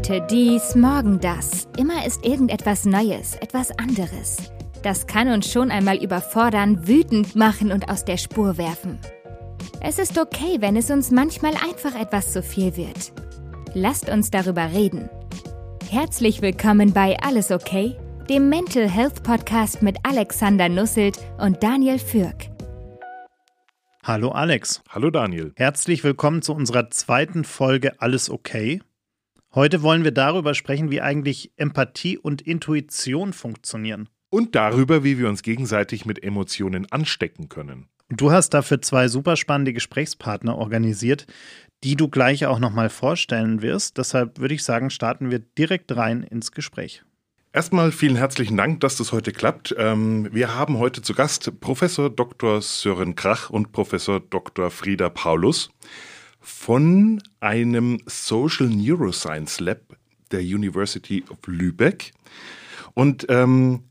Heute dies, morgen das. Immer ist irgendetwas Neues, etwas anderes. Das kann uns schon einmal überfordern, wütend machen und aus der Spur werfen. Es ist okay, wenn es uns manchmal einfach etwas zu viel wird. Lasst uns darüber reden. Herzlich willkommen bei Alles okay, dem Mental Health Podcast mit Alexander Nusselt und Daniel Fürk. Hallo Alex. Hallo Daniel. Herzlich willkommen zu unserer zweiten Folge Alles okay. Heute wollen wir darüber sprechen, wie eigentlich Empathie und Intuition funktionieren. Und darüber, wie wir uns gegenseitig mit Emotionen anstecken können. Du hast dafür zwei super spannende Gesprächspartner organisiert, die du gleich auch nochmal vorstellen wirst. Deshalb würde ich sagen, starten wir direkt rein ins Gespräch. Erstmal vielen herzlichen Dank, dass das heute klappt. Ähm, wir haben heute zu Gast Professor Dr. Sören Krach und Professor Dr. Frieda Paulus von einem Social Neuroscience Lab der University of Lübeck. Und ähm,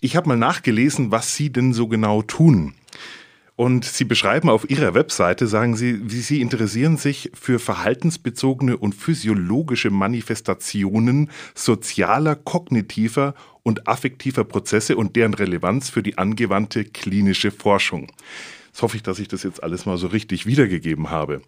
ich habe mal nachgelesen, was sie denn so genau tun. Und Sie beschreiben auf Ihrer Webseite, sagen Sie, wie Sie interessieren sich für verhaltensbezogene und physiologische Manifestationen sozialer, kognitiver und affektiver Prozesse und deren Relevanz für die angewandte klinische Forschung. Jetzt hoffe ich, dass ich das jetzt alles mal so richtig wiedergegeben habe.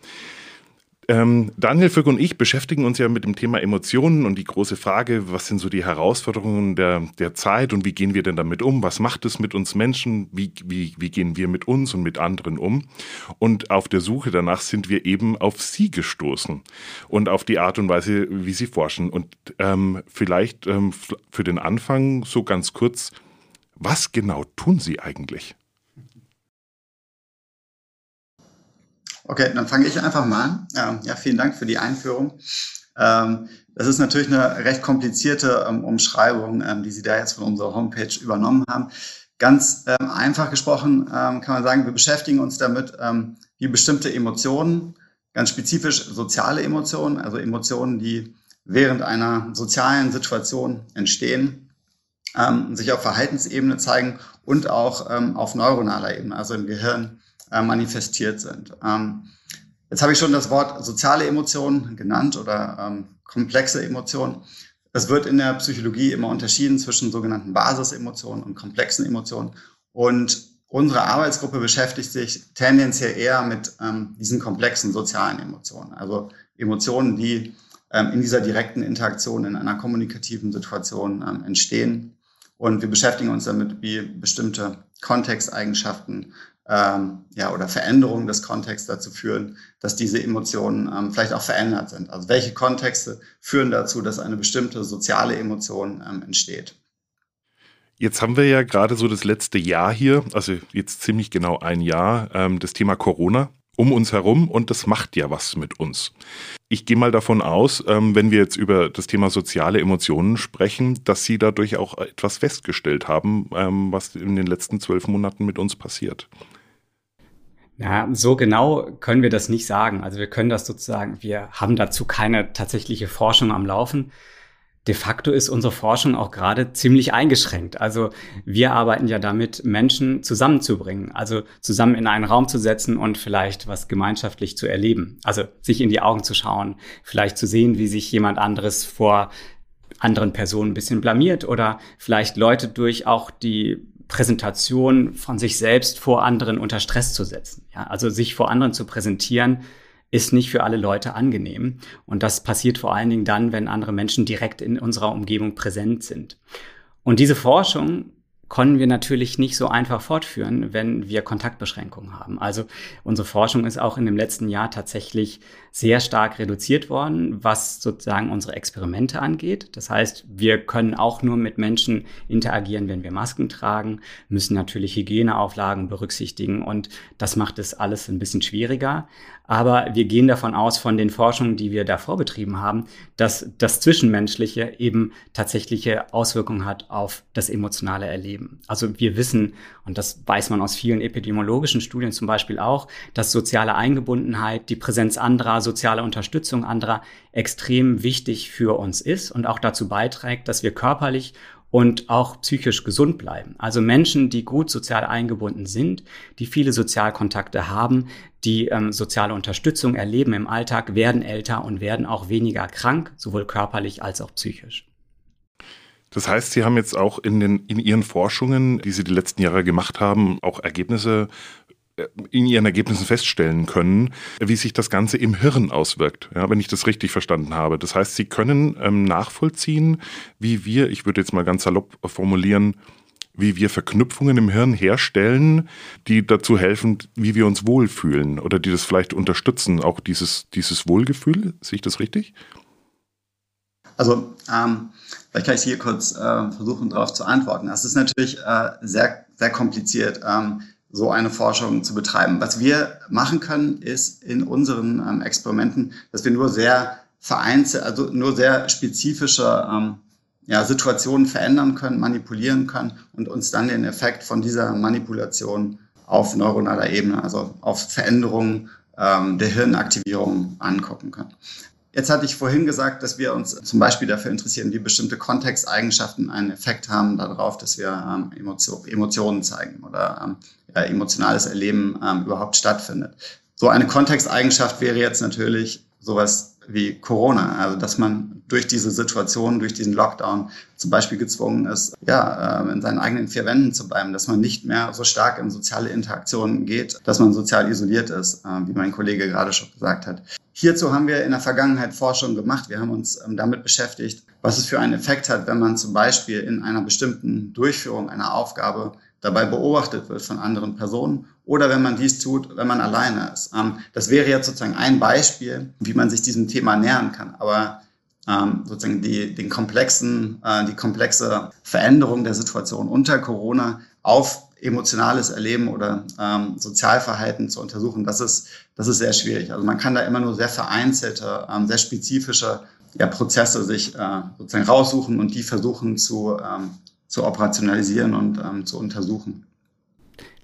Ähm, Daniel Fück und ich beschäftigen uns ja mit dem Thema Emotionen und die große Frage, was sind so die Herausforderungen der, der Zeit und wie gehen wir denn damit um? Was macht es mit uns Menschen? Wie, wie, wie gehen wir mit uns und mit anderen um? Und auf der Suche danach sind wir eben auf Sie gestoßen und auf die Art und Weise, wie Sie forschen. Und ähm, vielleicht ähm, für den Anfang so ganz kurz, was genau tun Sie eigentlich? Okay, dann fange ich einfach mal an. Ähm, ja, vielen Dank für die Einführung. Ähm, das ist natürlich eine recht komplizierte ähm, Umschreibung, die Sie da jetzt von unserer Homepage übernommen haben. Ganz einfach gesprochen kann man sagen, wir beschäftigen uns damit, wie bestimmte Emotionen, ganz spezifisch soziale Emotionen, also Emotionen, die während einer sozialen Situation entstehen, sich auf Verhaltensebene zeigen und auch auf neuronaler Ebene, also im Gehirn äh, manifestiert sind. Ähm, jetzt habe ich schon das Wort soziale Emotionen genannt oder ähm, komplexe Emotionen. Es wird in der Psychologie immer unterschieden zwischen sogenannten Basisemotionen und komplexen Emotionen. Und unsere Arbeitsgruppe beschäftigt sich tendenziell eher mit ähm, diesen komplexen sozialen Emotionen. Also Emotionen, die ähm, in dieser direkten Interaktion in einer kommunikativen Situation ähm, entstehen. Und wir beschäftigen uns damit, wie bestimmte Kontexteigenschaften ähm, ja, oder Veränderungen des Kontexts dazu führen, dass diese Emotionen ähm, vielleicht auch verändert sind. Also welche Kontexte führen dazu, dass eine bestimmte soziale Emotion ähm, entsteht. Jetzt haben wir ja gerade so das letzte Jahr hier, also jetzt ziemlich genau ein Jahr, ähm, das Thema Corona um uns herum und das macht ja was mit uns. Ich gehe mal davon aus, ähm, wenn wir jetzt über das Thema soziale Emotionen sprechen, dass Sie dadurch auch etwas festgestellt haben, ähm, was in den letzten zwölf Monaten mit uns passiert. Ja, so genau können wir das nicht sagen. Also wir können das sozusagen, wir haben dazu keine tatsächliche Forschung am Laufen. De facto ist unsere Forschung auch gerade ziemlich eingeschränkt. Also wir arbeiten ja damit, Menschen zusammenzubringen, also zusammen in einen Raum zu setzen und vielleicht was gemeinschaftlich zu erleben. Also sich in die Augen zu schauen, vielleicht zu sehen, wie sich jemand anderes vor anderen Personen ein bisschen blamiert oder vielleicht Leute durch auch die Präsentation von sich selbst vor anderen unter Stress zu setzen. Ja, also sich vor anderen zu präsentieren, ist nicht für alle Leute angenehm. Und das passiert vor allen Dingen dann, wenn andere Menschen direkt in unserer Umgebung präsent sind. Und diese Forschung können wir natürlich nicht so einfach fortführen, wenn wir Kontaktbeschränkungen haben. Also unsere Forschung ist auch in dem letzten Jahr tatsächlich sehr stark reduziert worden, was sozusagen unsere Experimente angeht. Das heißt, wir können auch nur mit Menschen interagieren, wenn wir Masken tragen, müssen natürlich Hygieneauflagen berücksichtigen und das macht es alles ein bisschen schwieriger. Aber wir gehen davon aus, von den Forschungen, die wir davor betrieben haben, dass das Zwischenmenschliche eben tatsächliche Auswirkungen hat auf das emotionale Erleben. Also wir wissen, und das weiß man aus vielen epidemiologischen Studien zum Beispiel auch, dass soziale Eingebundenheit, die Präsenz anderer, soziale Unterstützung anderer extrem wichtig für uns ist und auch dazu beiträgt, dass wir körperlich und auch psychisch gesund bleiben. Also Menschen, die gut sozial eingebunden sind, die viele Sozialkontakte haben, die ähm, soziale Unterstützung erleben im Alltag, werden älter und werden auch weniger krank, sowohl körperlich als auch psychisch. Das heißt, Sie haben jetzt auch in, den, in Ihren Forschungen, die Sie die letzten Jahre gemacht haben, auch Ergebnisse in ihren Ergebnissen feststellen können, wie sich das Ganze im Hirn auswirkt, ja, wenn ich das richtig verstanden habe. Das heißt, Sie können ähm, nachvollziehen, wie wir, ich würde jetzt mal ganz salopp formulieren, wie wir Verknüpfungen im Hirn herstellen, die dazu helfen, wie wir uns wohlfühlen oder die das vielleicht unterstützen, auch dieses, dieses Wohlgefühl. Sehe ich das richtig? Also ähm, vielleicht kann ich hier kurz äh, versuchen, darauf zu antworten. Das ist natürlich äh, sehr, sehr kompliziert, ähm, so eine Forschung zu betreiben. Was wir machen können, ist in unseren ähm, Experimenten, dass wir nur sehr vereinzelt, also nur sehr spezifische ähm, ja, Situationen verändern können, manipulieren können und uns dann den Effekt von dieser Manipulation auf neuronaler Ebene, also auf Veränderungen ähm, der Hirnaktivierung angucken können. Jetzt hatte ich vorhin gesagt, dass wir uns zum Beispiel dafür interessieren, wie bestimmte Kontexteigenschaften einen Effekt haben darauf, dass wir ähm, Emotionen zeigen oder ähm, ja, emotionales Erleben ähm, überhaupt stattfindet. So eine Kontexteigenschaft wäre jetzt natürlich sowas wie Corona, also dass man durch diese Situation, durch diesen Lockdown zum Beispiel gezwungen ist, ja, äh, in seinen eigenen vier Wänden zu bleiben, dass man nicht mehr so stark in soziale Interaktionen geht, dass man sozial isoliert ist, äh, wie mein Kollege gerade schon gesagt hat. Hierzu haben wir in der Vergangenheit Forschung gemacht. Wir haben uns ähm, damit beschäftigt, was es für einen Effekt hat, wenn man zum Beispiel in einer bestimmten Durchführung einer Aufgabe dabei beobachtet wird von anderen Personen oder wenn man dies tut, wenn man alleine ist. Ähm, das wäre jetzt sozusagen ein Beispiel, wie man sich diesem Thema nähern kann. Aber ähm, sozusagen die, den komplexen, äh, die komplexe Veränderung der Situation unter Corona auf emotionales Erleben oder ähm, Sozialverhalten zu untersuchen, das ist, das ist sehr schwierig. Also man kann da immer nur sehr vereinzelte, ähm, sehr spezifische ja, Prozesse sich äh, sozusagen raussuchen und die versuchen zu, ähm, zu operationalisieren und ähm, zu untersuchen.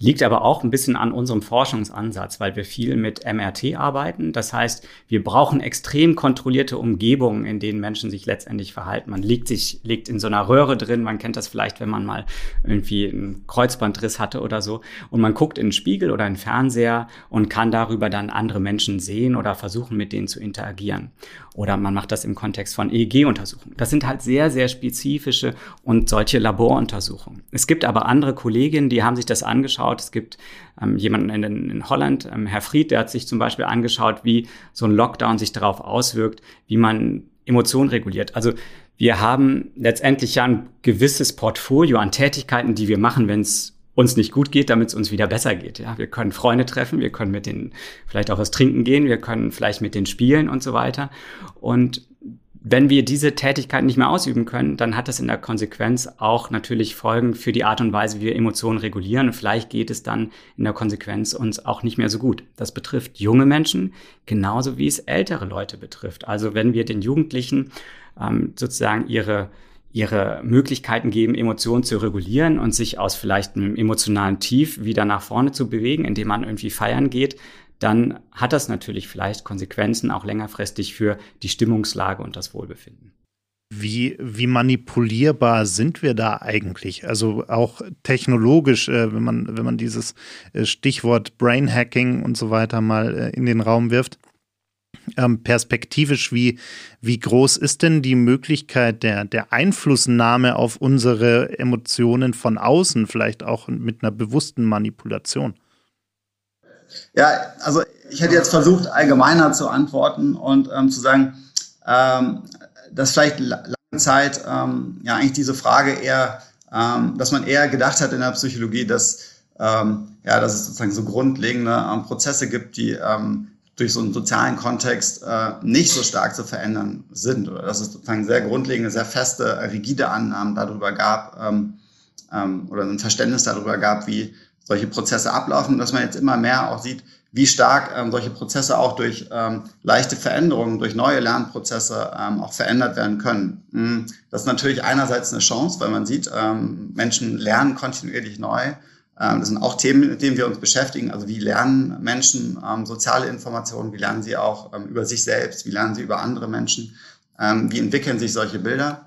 Liegt aber auch ein bisschen an unserem Forschungsansatz, weil wir viel mit MRT arbeiten. Das heißt, wir brauchen extrem kontrollierte Umgebungen, in denen Menschen sich letztendlich verhalten. Man liegt sich, liegt in so einer Röhre drin. Man kennt das vielleicht, wenn man mal irgendwie einen Kreuzbandriss hatte oder so. Und man guckt in den Spiegel oder in den Fernseher und kann darüber dann andere Menschen sehen oder versuchen, mit denen zu interagieren. Oder man macht das im Kontext von EEG-Untersuchungen. Das sind halt sehr, sehr spezifische und solche Laboruntersuchungen. Es gibt aber andere Kolleginnen, die haben sich das angeschaut. Es gibt ähm, jemanden in, in Holland, ähm, Herr Fried, der hat sich zum Beispiel angeschaut, wie so ein Lockdown sich darauf auswirkt, wie man Emotionen reguliert. Also wir haben letztendlich ja ein gewisses Portfolio an Tätigkeiten, die wir machen, wenn es uns nicht gut geht, damit es uns wieder besser geht. Ja, wir können Freunde treffen, wir können mit denen vielleicht auch was trinken gehen, wir können vielleicht mit denen spielen und so weiter. Und wenn wir diese Tätigkeit nicht mehr ausüben können, dann hat das in der Konsequenz auch natürlich Folgen für die Art und Weise, wie wir Emotionen regulieren. Und vielleicht geht es dann in der Konsequenz uns auch nicht mehr so gut. Das betrifft junge Menschen genauso wie es ältere Leute betrifft. Also wenn wir den Jugendlichen ähm, sozusagen ihre ihre Möglichkeiten geben, Emotionen zu regulieren und sich aus vielleicht einem emotionalen Tief wieder nach vorne zu bewegen, indem man irgendwie feiern geht, dann hat das natürlich vielleicht Konsequenzen auch längerfristig für die Stimmungslage und das Wohlbefinden. Wie, wie manipulierbar sind wir da eigentlich? Also auch technologisch, äh, wenn, man, wenn man dieses äh, Stichwort Brain Hacking und so weiter mal äh, in den Raum wirft ähm, perspektivisch, wie, wie groß ist denn die Möglichkeit der, der Einflussnahme auf unsere Emotionen von außen, vielleicht auch mit einer bewussten Manipulation? Ja, also ich hätte jetzt versucht, allgemeiner zu antworten und ähm, zu sagen, ähm, dass vielleicht lange Zeit ähm, ja eigentlich diese Frage eher, ähm, dass man eher gedacht hat in der Psychologie, dass ähm, ja, dass es sozusagen so grundlegende ähm, Prozesse gibt, die durch so einen sozialen Kontext äh, nicht so stark zu verändern sind oder dass es sozusagen sehr grundlegende, sehr feste, rigide Annahmen darüber gab oder ein Verständnis darüber gab, wie solche Prozesse ablaufen, dass man jetzt immer mehr auch sieht, wie stark ähm, solche Prozesse auch durch ähm, leichte Veränderungen, durch neue Lernprozesse ähm, auch verändert werden können. Mhm. Das ist natürlich einerseits eine Chance, weil man sieht, ähm, Menschen lernen kontinuierlich neu ähm, das sind auch Themen, mit denen wir uns beschäftigen. Also wie lernen Menschen ähm, soziale Informationen, wie lernen sie auch ähm, über sich selbst, wie lernen sie über andere Menschen, ähm, wie entwickeln sich solche Bilder.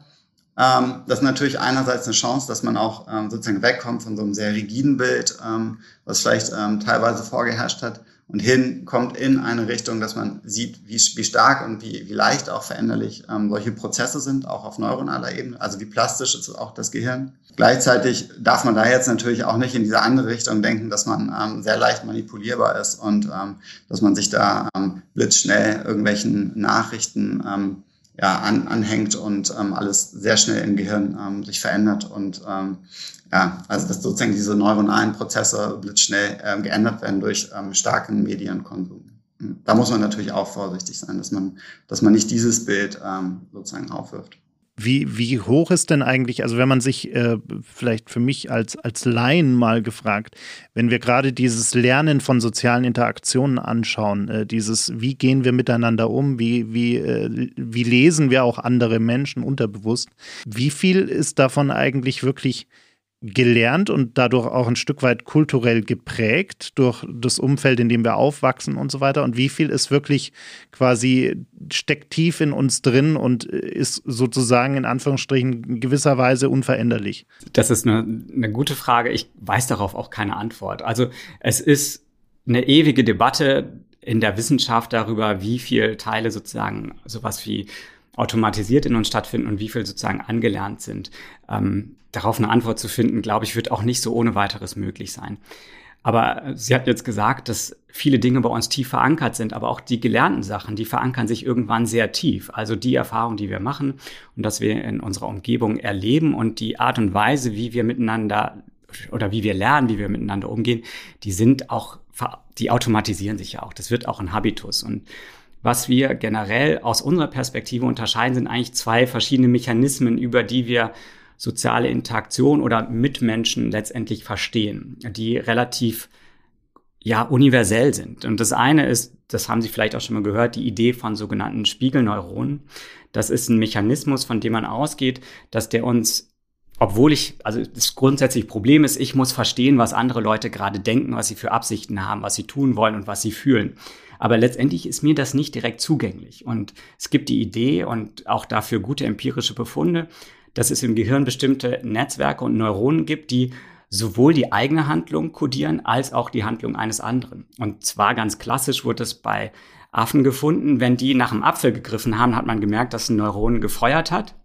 Ähm, das ist natürlich einerseits eine Chance, dass man auch ähm, sozusagen wegkommt von so einem sehr rigiden Bild, ähm, was vielleicht ähm, teilweise vorgeherrscht hat und hinkommt in eine Richtung, dass man sieht, wie, wie stark und wie, wie leicht auch veränderlich ähm, solche Prozesse sind, auch auf neuronaler Ebene, also wie plastisch ist auch das Gehirn. Gleichzeitig darf man da jetzt natürlich auch nicht in diese andere Richtung denken, dass man ähm, sehr leicht manipulierbar ist und dass man sich da blitzschnell irgendwelchen Nachrichten ja, an, anhängt und ähm, alles sehr schnell im Gehirn ähm, sich verändert und ähm, ja, also dass sozusagen diese neuronalen Prozesse blitzschnell ähm, geändert werden durch ähm, starken Medienkonsum. Da muss man natürlich auch vorsichtig sein, dass man, dass man nicht dieses Bild ähm, sozusagen aufwirft. Wie, wie hoch ist denn eigentlich, also wenn man sich äh, vielleicht für mich als, als Laien mal gefragt, wenn wir gerade dieses Lernen von sozialen Interaktionen anschauen, äh, dieses, wie gehen wir miteinander um, wie, wie, äh, wie lesen wir auch andere Menschen unterbewusst, wie viel ist davon eigentlich wirklich gelernt und dadurch auch ein Stück weit kulturell geprägt durch das Umfeld, in dem wir aufwachsen und so weiter? Und wie viel ist wirklich quasi steckt tief in uns drin und ist sozusagen in Anführungsstrichen gewisserweise unveränderlich? Das ist eine, eine gute Frage. Ich weiß darauf auch keine Antwort. Also es ist eine ewige Debatte in der Wissenschaft darüber, wie viel Teile sozusagen sowas wie automatisiert in uns stattfinden und wie viel sozusagen angelernt sind. Ähm, darauf eine Antwort zu finden, glaube ich, wird auch nicht so ohne weiteres möglich sein. Aber Sie hatten jetzt gesagt, dass viele Dinge bei uns tief verankert sind, aber auch die gelernten Sachen, die verankern sich irgendwann sehr tief. Also die Erfahrungen, die wir machen und dass wir in unserer Umgebung erleben und die Art und Weise, wie wir miteinander oder wie wir lernen, wie wir miteinander umgehen, die sind auch, die automatisieren sich ja auch. Das wird auch ein Habitus. Und was wir generell aus unserer Perspektive unterscheiden, sind eigentlich zwei verschiedene Mechanismen, über die wir soziale Interaktion oder Mitmenschen letztendlich verstehen, die relativ ja universell sind. Und das eine ist, das haben Sie vielleicht auch schon mal gehört, die Idee von sogenannten Spiegelneuronen. Das ist ein Mechanismus, von dem man ausgeht, dass der uns obwohl ich, also das grundsätzliche Problem ist, ich muss verstehen, was andere Leute gerade denken, was sie für Absichten haben, was sie tun wollen und was sie fühlen. Aber letztendlich ist mir das nicht direkt zugänglich. Und es gibt die Idee und auch dafür gute empirische Befunde, dass es im Gehirn bestimmte Netzwerke und Neuronen gibt, die sowohl die eigene Handlung kodieren als auch die Handlung eines anderen. Und zwar ganz klassisch wurde es bei Affen gefunden. Wenn die nach einem Apfel gegriffen haben, hat man gemerkt, dass ein Neuron gefeuert hat.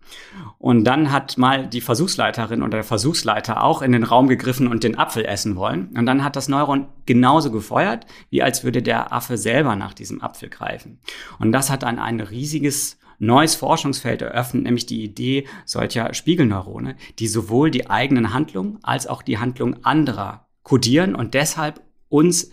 Und dann hat mal die Versuchsleiterin oder der Versuchsleiter auch in den Raum gegriffen und den Apfel essen wollen. Und dann hat das Neuron genauso gefeuert, wie als würde der Affe selber nach diesem Apfel greifen. Und das hat dann ein riesiges neues Forschungsfeld eröffnet, nämlich die Idee solcher Spiegelneurone, die sowohl die eigenen Handlungen als auch die Handlungen anderer kodieren und deshalb uns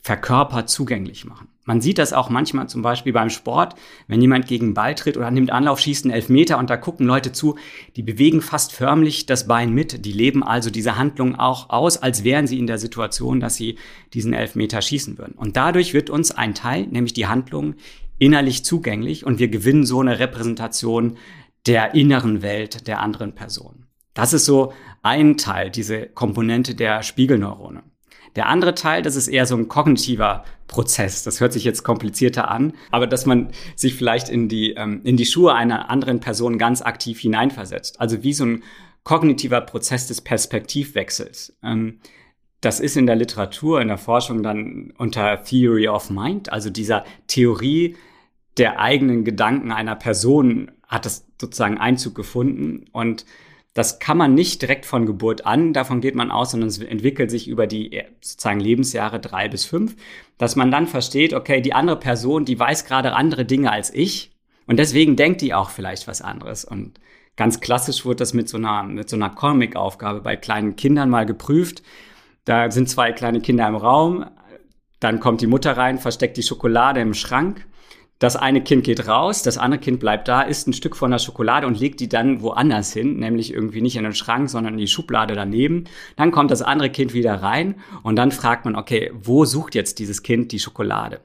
verkörpert zugänglich machen. Man sieht das auch manchmal zum Beispiel beim Sport, wenn jemand gegen einen Ball tritt oder nimmt Anlauf, schießt einen Elfmeter und da gucken Leute zu, die bewegen fast förmlich das Bein mit. Die leben also diese Handlung auch aus, als wären sie in der Situation, dass sie diesen Elfmeter schießen würden. Und dadurch wird uns ein Teil, nämlich die Handlung, innerlich zugänglich und wir gewinnen so eine Repräsentation der inneren Welt der anderen Person. Das ist so ein Teil, diese Komponente der Spiegelneurone. Der andere Teil, das ist eher so ein kognitiver Prozess. Das hört sich jetzt komplizierter an, aber dass man sich vielleicht in die, ähm, in die Schuhe einer anderen Person ganz aktiv hineinversetzt. Also wie so ein kognitiver Prozess des Perspektivwechsels. Ähm, das ist in der Literatur, in der Forschung dann unter Theory of Mind, also dieser Theorie der eigenen Gedanken einer Person hat das sozusagen Einzug gefunden und das kann man nicht direkt von Geburt an, davon geht man aus, sondern es entwickelt sich über die äh, sozusagen Lebensjahre drei bis fünf, dass man dann versteht, okay, die andere Person, die weiß gerade andere Dinge als ich und deswegen denkt die auch vielleicht was anderes. Und ganz klassisch wurde das mit so einer, mit so einer Comic-Aufgabe bei kleinen Kindern mal geprüft. Da sind zwei kleine Kinder im Raum, dann kommt die Mutter rein, versteckt die Schokolade im Schrank das eine Kind geht raus, das andere Kind bleibt da, isst ein Stück von der Schokolade und legt die dann woanders hin, nämlich irgendwie nicht in den Schrank, sondern in die Schublade daneben. Dann kommt das andere Kind wieder rein und dann fragt man, okay, wo sucht jetzt dieses Kind die Schokolade?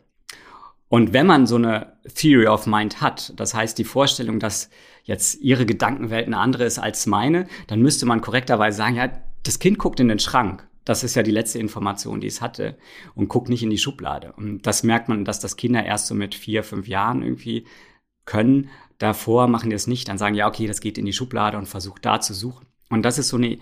Und wenn man so eine Theory of Mind hat, das heißt die Vorstellung, dass jetzt ihre Gedankenwelt eine andere ist als meine, dann müsste man korrekterweise sagen, ja, das Kind guckt in den Schrank. Das ist ja die letzte Information, die es hatte und guckt nicht in die Schublade. Und das merkt man, dass das Kinder erst so mit vier, fünf Jahren irgendwie können. davor machen die es nicht, dann sagen, ja, okay, das geht in die Schublade und versucht da zu suchen. Und das ist so eine,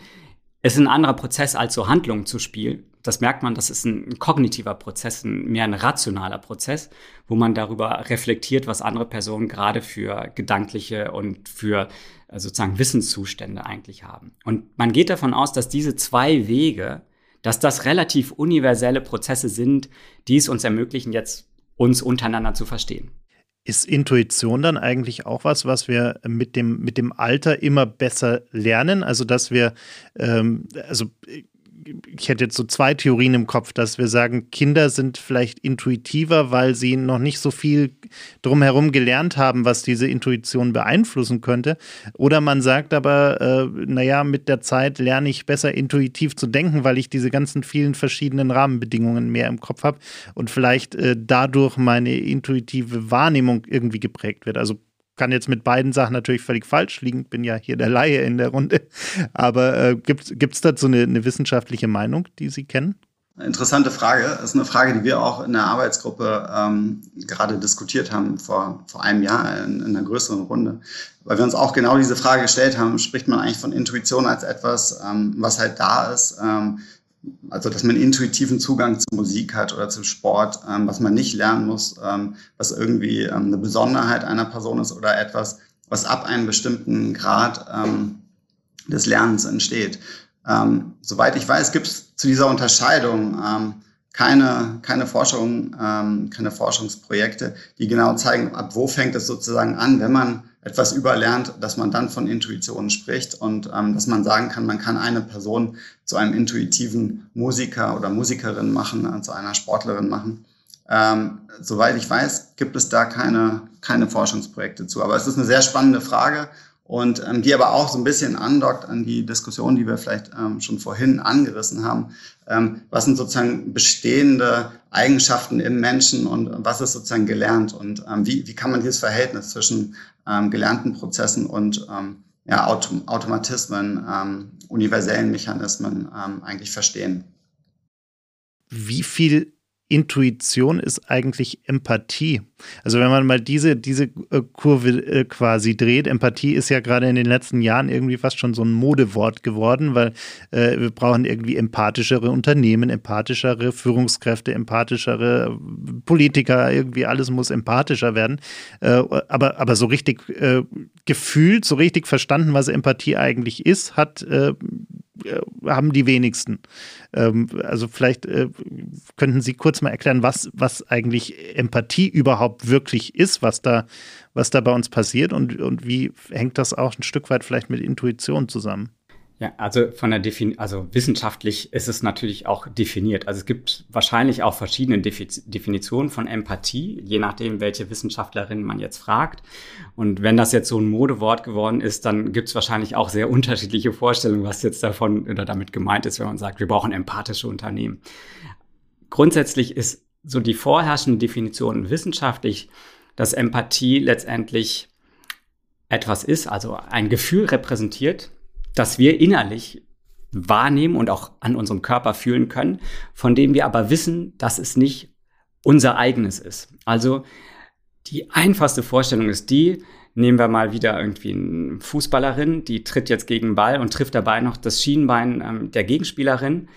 ist ein anderer Prozess als so Handlungen zu spielen. Das merkt man, das ist ein, kognitiver Prozess, ein, mehr ein rationaler Prozess, wo man darüber reflektiert, was andere Personen gerade für gedankliche und für äh, sozusagen Wissenszustände eigentlich haben. Und man geht davon aus, dass diese zwei Wege, dass das relativ universelle Prozesse sind, die es uns ermöglichen, jetzt uns untereinander zu verstehen. Ist Intuition dann eigentlich auch was, was wir mit dem, mit dem Alter immer besser lernen? Also, dass wir, ähm, also ich hätte jetzt so zwei Theorien im Kopf, dass wir sagen, Kinder sind vielleicht intuitiver, weil sie noch nicht so viel drumherum gelernt haben, was diese Intuition beeinflussen könnte. Oder man sagt aber, äh, naja, mit der Zeit lerne ich besser intuitiv zu denken, weil ich diese ganzen vielen verschiedenen Rahmenbedingungen mehr im Kopf habe und vielleicht äh, dadurch meine intuitive Wahrnehmung irgendwie geprägt wird. Also kann jetzt mit beiden Sachen natürlich völlig falsch liegen, bin ja hier der Laie in der Runde. Aber äh, gibt es dazu eine, eine wissenschaftliche Meinung, die Sie kennen? Interessante Frage. Das ist eine Frage, die wir auch in der Arbeitsgruppe ähm, gerade diskutiert haben vor, vor einem Jahr in, in, einer größeren Runde. Weil wir uns auch genau diese Frage gestellt haben, spricht man eigentlich von Intuition als etwas, ähm, was halt da ist, ähm, also dass man intuitiven Zugang zu Musik hat oder zu Sport, ähm, was man nicht lernen muss, ähm, was irgendwie ähm, eine Besonderheit einer Person ist oder etwas, was ab einem bestimmten Grad ähm, des Lernens entsteht. Ähm, soweit ich weiß, gibt es zu dieser Unterscheidung ähm, keine, keine Forschung, keine Forschungsprojekte, die genau zeigen, ab wo fängt es sozusagen an, wenn man etwas überlernt, dass man dann von Intuition spricht und ähm, dass man sagen kann, man kann eine Person zu einem intuitiven Musiker oder Musikerin machen, äh, zu einer Sportlerin machen. Ähm, soweit ich weiß, gibt es da keine, keine Forschungsprojekte zu. Aber es ist eine sehr spannende Frage und ähm, die aber auch so ein bisschen andockt an die Diskussion, die wir vielleicht ähm, schon vorhin angerissen haben. Ähm, was sind sozusagen bestehende Eigenschaften im Menschen und was ist sozusagen gelernt und ähm, wie, wie kann man dieses Verhältnis zwischen ähm, gelernten Prozessen und ähm, ja, Autom Automatismen, ähm, universellen Mechanismen ähm, eigentlich verstehen. Wie viel Intuition ist eigentlich Empathie. Also wenn man mal diese, diese äh, Kurve äh, quasi dreht, Empathie ist ja gerade in den letzten Jahren irgendwie fast schon so ein Modewort geworden, weil äh, wir brauchen irgendwie empathischere Unternehmen, empathischere Führungskräfte, empathischere Politiker, irgendwie alles muss empathischer werden. Äh, aber, aber so richtig äh, gefühlt, so richtig verstanden, was Empathie eigentlich ist, hat äh, haben die wenigsten. Ähm, also vielleicht äh, könnten Sie kurz mal erklären, was, was eigentlich Empathie überhaupt wirklich ist, was da, was da bei uns passiert und, und wie hängt das auch ein Stück weit vielleicht mit Intuition zusammen? Ja, also von der Defin also wissenschaftlich ist es natürlich auch definiert. Also es gibt wahrscheinlich auch verschiedene Defi Definitionen von Empathie, je nachdem, welche Wissenschaftlerin man jetzt fragt. Und wenn das jetzt so ein Modewort geworden ist, dann gibt es wahrscheinlich auch sehr unterschiedliche Vorstellungen, was jetzt davon oder damit gemeint ist, wenn man sagt, wir brauchen empathische Unternehmen. Grundsätzlich ist so die vorherrschende Definition wissenschaftlich, dass Empathie letztendlich etwas ist, also ein Gefühl repräsentiert, das wir innerlich wahrnehmen und auch an unserem Körper fühlen können, von dem wir aber wissen, dass es nicht unser eigenes ist. Also die einfachste Vorstellung ist die, nehmen wir mal wieder irgendwie eine Fußballerin, die tritt jetzt gegen den Ball und trifft dabei noch das Schienbein ähm, der Gegenspielerin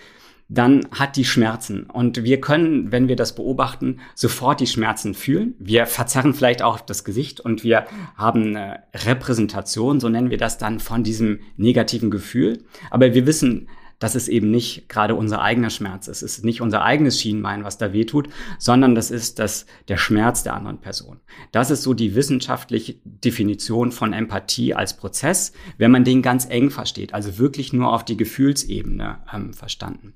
dann hat die Schmerzen. Und wir können, wenn wir das beobachten, sofort die Schmerzen fühlen. Wir verzerren vielleicht auch das Gesicht und wir haben eine Repräsentation, so nennen wir das dann, von diesem negativen Gefühl. Aber wir wissen, dass es eben nicht gerade unser eigener Schmerz ist. Es ist nicht unser eigenes Schienbein, was da wehtut, sondern das ist das, der Schmerz der anderen Person. Das ist so die wissenschaftliche Definition von Empathie als Prozess, wenn man den ganz eng versteht, also wirklich nur auf die Gefühlsebene ähm, verstanden.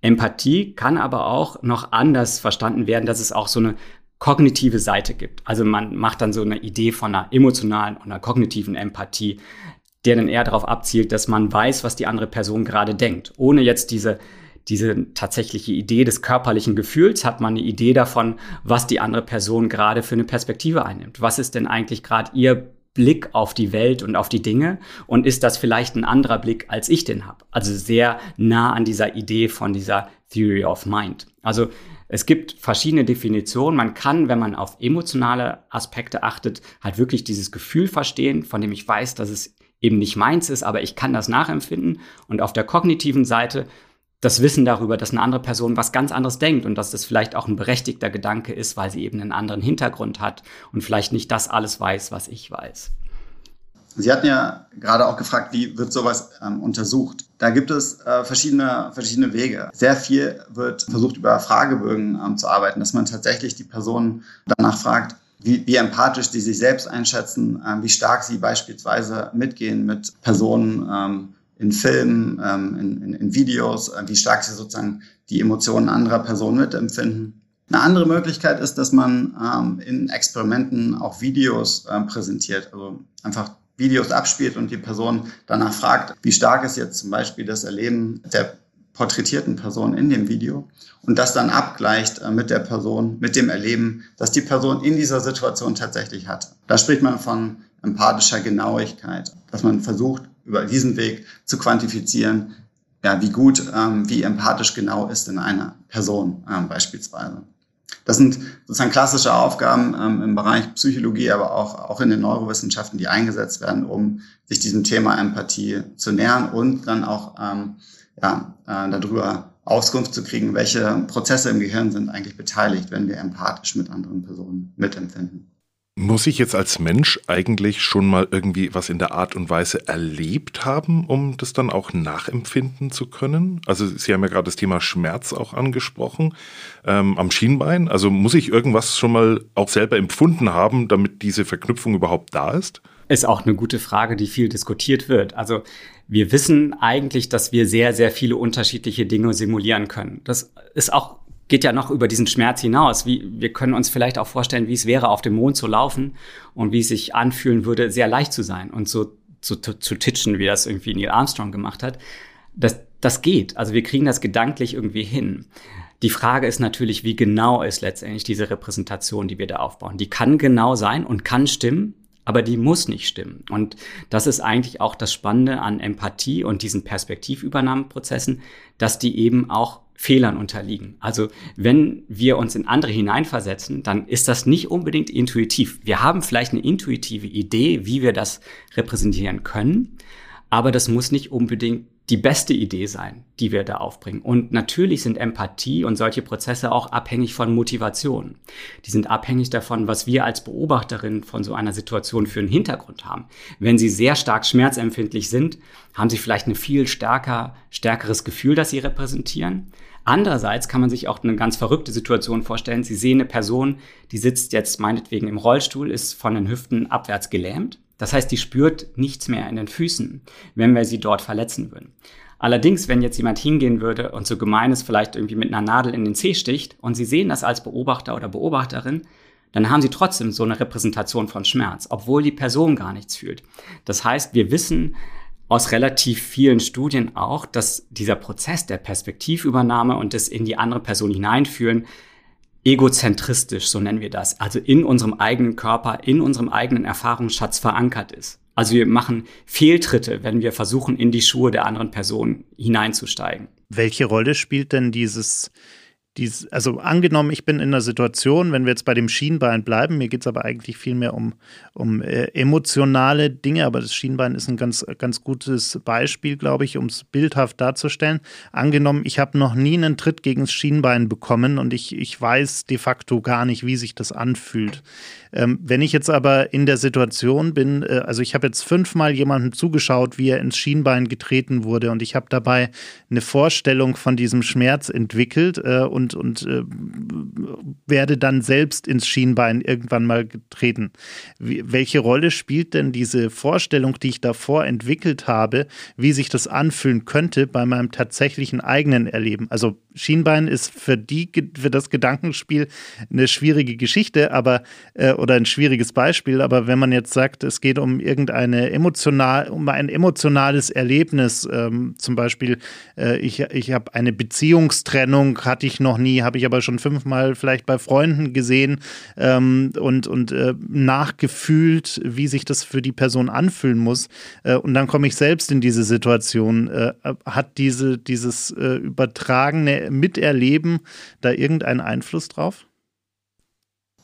Empathie kann aber auch noch anders verstanden werden, dass es auch so eine kognitive Seite gibt. Also man macht dann so eine Idee von einer emotionalen und einer kognitiven Empathie der dann eher darauf abzielt, dass man weiß, was die andere Person gerade denkt. Ohne jetzt diese, diese tatsächliche Idee des körperlichen Gefühls hat man eine Idee davon, was die andere Person gerade für eine Perspektive einnimmt. Was ist denn eigentlich gerade ihr Blick auf die Welt und auf die Dinge und ist das vielleicht ein anderer Blick, als ich den habe. Also sehr nah an dieser Idee von dieser Theory of Mind. Also es gibt verschiedene Definitionen. Man kann, wenn man auf emotionale Aspekte achtet, halt wirklich dieses Gefühl verstehen, von dem ich weiß, dass es eben nicht meins ist, aber ich kann das nachempfinden. Und auf der kognitiven Seite das Wissen darüber, dass eine andere Person was ganz anderes denkt und dass das vielleicht auch ein berechtigter Gedanke ist, weil sie eben einen anderen Hintergrund hat und vielleicht nicht das alles weiß, was ich weiß. Sie hatten ja gerade auch gefragt, wie wird sowas ähm, untersucht? Da gibt es äh, verschiedene, verschiedene Wege. Sehr viel wird versucht, über Fragebögen ähm, zu arbeiten, dass man tatsächlich die Person danach fragt, wie, wie empathisch sie sich selbst einschätzen, ähm, wie stark sie beispielsweise mitgehen mit Personen, ähm, in Filmen, ähm, in, in, in, Videos, äh, wie stark sie sozusagen die Emotionen anderer Personen mitempfinden. Eine andere Möglichkeit ist, dass man ähm, in Experimenten auch Videos äh, präsentiert, also einfach Videos abspielt und die Person danach fragt, wie stark ist jetzt zum Beispiel das Erleben der porträtierten Person in dem Video und das dann abgleicht äh, mit der Person, mit dem Erleben, das die Person in dieser Situation tatsächlich hat. Da spricht man von empathischer Genauigkeit, dass man versucht, über diesen Weg zu quantifizieren, ja, wie gut, ähm, wie empathisch genau ist in einer Person ähm, beispielsweise. Das sind sozusagen klassische Aufgaben ähm, im Bereich Psychologie, aber auch, auch in den Neurowissenschaften, die eingesetzt werden, um sich diesem Thema Empathie zu nähern und dann auch ähm, ja, äh, darüber Auskunft zu kriegen, welche Prozesse im Gehirn sind eigentlich beteiligt, wenn wir empathisch mit anderen Personen mitempfinden. Muss ich jetzt als Mensch eigentlich schon mal irgendwie was in der Art und Weise erlebt haben, um das dann auch nachempfinden zu können? Also Sie haben ja gerade das Thema Schmerz auch angesprochen ähm, am Schienbein. Also muss ich irgendwas schon mal auch selber empfunden haben, damit diese Verknüpfung überhaupt da ist? Ist auch eine gute Frage, die viel diskutiert wird. Also wir wissen eigentlich, dass wir sehr, sehr viele unterschiedliche Dinge simulieren können. Das ist auch geht ja noch über diesen Schmerz hinaus. Wie, wir können uns vielleicht auch vorstellen, wie es wäre, auf dem Mond zu laufen und wie es sich anfühlen würde, sehr leicht zu sein und so zu, zu, zu titschen, wie das irgendwie Neil Armstrong gemacht hat. Das, das geht. Also wir kriegen das gedanklich irgendwie hin. Die Frage ist natürlich, wie genau ist letztendlich diese Repräsentation, die wir da aufbauen. Die kann genau sein und kann stimmen, aber die muss nicht stimmen. Und das ist eigentlich auch das Spannende an Empathie und diesen Perspektivübernahmeprozessen, dass die eben auch Fehlern unterliegen. Also wenn wir uns in andere hineinversetzen, dann ist das nicht unbedingt intuitiv. Wir haben vielleicht eine intuitive Idee, wie wir das repräsentieren können, aber das muss nicht unbedingt die beste Idee sein, die wir da aufbringen. Und natürlich sind Empathie und solche Prozesse auch abhängig von Motivation. Die sind abhängig davon, was wir als Beobachterin von so einer Situation für einen Hintergrund haben. Wenn sie sehr stark schmerzempfindlich sind, haben sie vielleicht ein viel stärker, stärkeres Gefühl, das sie repräsentieren. Andererseits kann man sich auch eine ganz verrückte Situation vorstellen. Sie sehen eine Person, die sitzt jetzt meinetwegen im Rollstuhl, ist von den Hüften abwärts gelähmt. Das heißt, die spürt nichts mehr in den Füßen, wenn wir sie dort verletzen würden. Allerdings, wenn jetzt jemand hingehen würde und so gemein ist, vielleicht irgendwie mit einer Nadel in den Zeh sticht und Sie sehen das als Beobachter oder Beobachterin, dann haben Sie trotzdem so eine Repräsentation von Schmerz, obwohl die Person gar nichts fühlt. Das heißt, wir wissen, aus relativ vielen Studien auch, dass dieser Prozess der Perspektivübernahme und des in die andere Person hineinführen egozentristisch, so nennen wir das, also in unserem eigenen Körper, in unserem eigenen Erfahrungsschatz verankert ist. Also wir machen Fehltritte, wenn wir versuchen, in die Schuhe der anderen Person hineinzusteigen. Welche Rolle spielt denn dieses dies, also angenommen, ich bin in einer Situation, wenn wir jetzt bei dem Schienbein bleiben, mir geht es aber eigentlich viel mehr um, um äh, emotionale Dinge, aber das Schienbein ist ein ganz, ganz gutes Beispiel, glaube ich, um es bildhaft darzustellen. Angenommen, ich habe noch nie einen Tritt gegen das Schienbein bekommen und ich, ich weiß de facto gar nicht, wie sich das anfühlt. Ähm, wenn ich jetzt aber in der Situation bin, äh, also ich habe jetzt fünfmal jemandem zugeschaut, wie er ins Schienbein getreten wurde und ich habe dabei eine Vorstellung von diesem Schmerz entwickelt äh, und, und äh, werde dann selbst ins Schienbein irgendwann mal getreten. Wie, welche Rolle spielt denn diese Vorstellung, die ich davor entwickelt habe, wie sich das anfühlen könnte bei meinem tatsächlichen eigenen Erleben? Also Schienbein ist für die für das Gedankenspiel eine schwierige Geschichte, aber äh, oder ein schwieriges Beispiel. Aber wenn man jetzt sagt, es geht um irgendeine emotional, um ein emotionales Erlebnis, ähm, zum Beispiel, äh, ich, ich habe eine Beziehungstrennung, hatte ich noch nie, habe ich aber schon fünfmal vielleicht bei Freunden gesehen ähm, und, und äh, nachgefühlt, wie sich das für die Person anfühlen muss. Äh, und dann komme ich selbst in diese Situation. Äh, hat diese, dieses äh, übertragene Miterleben da irgendeinen Einfluss drauf?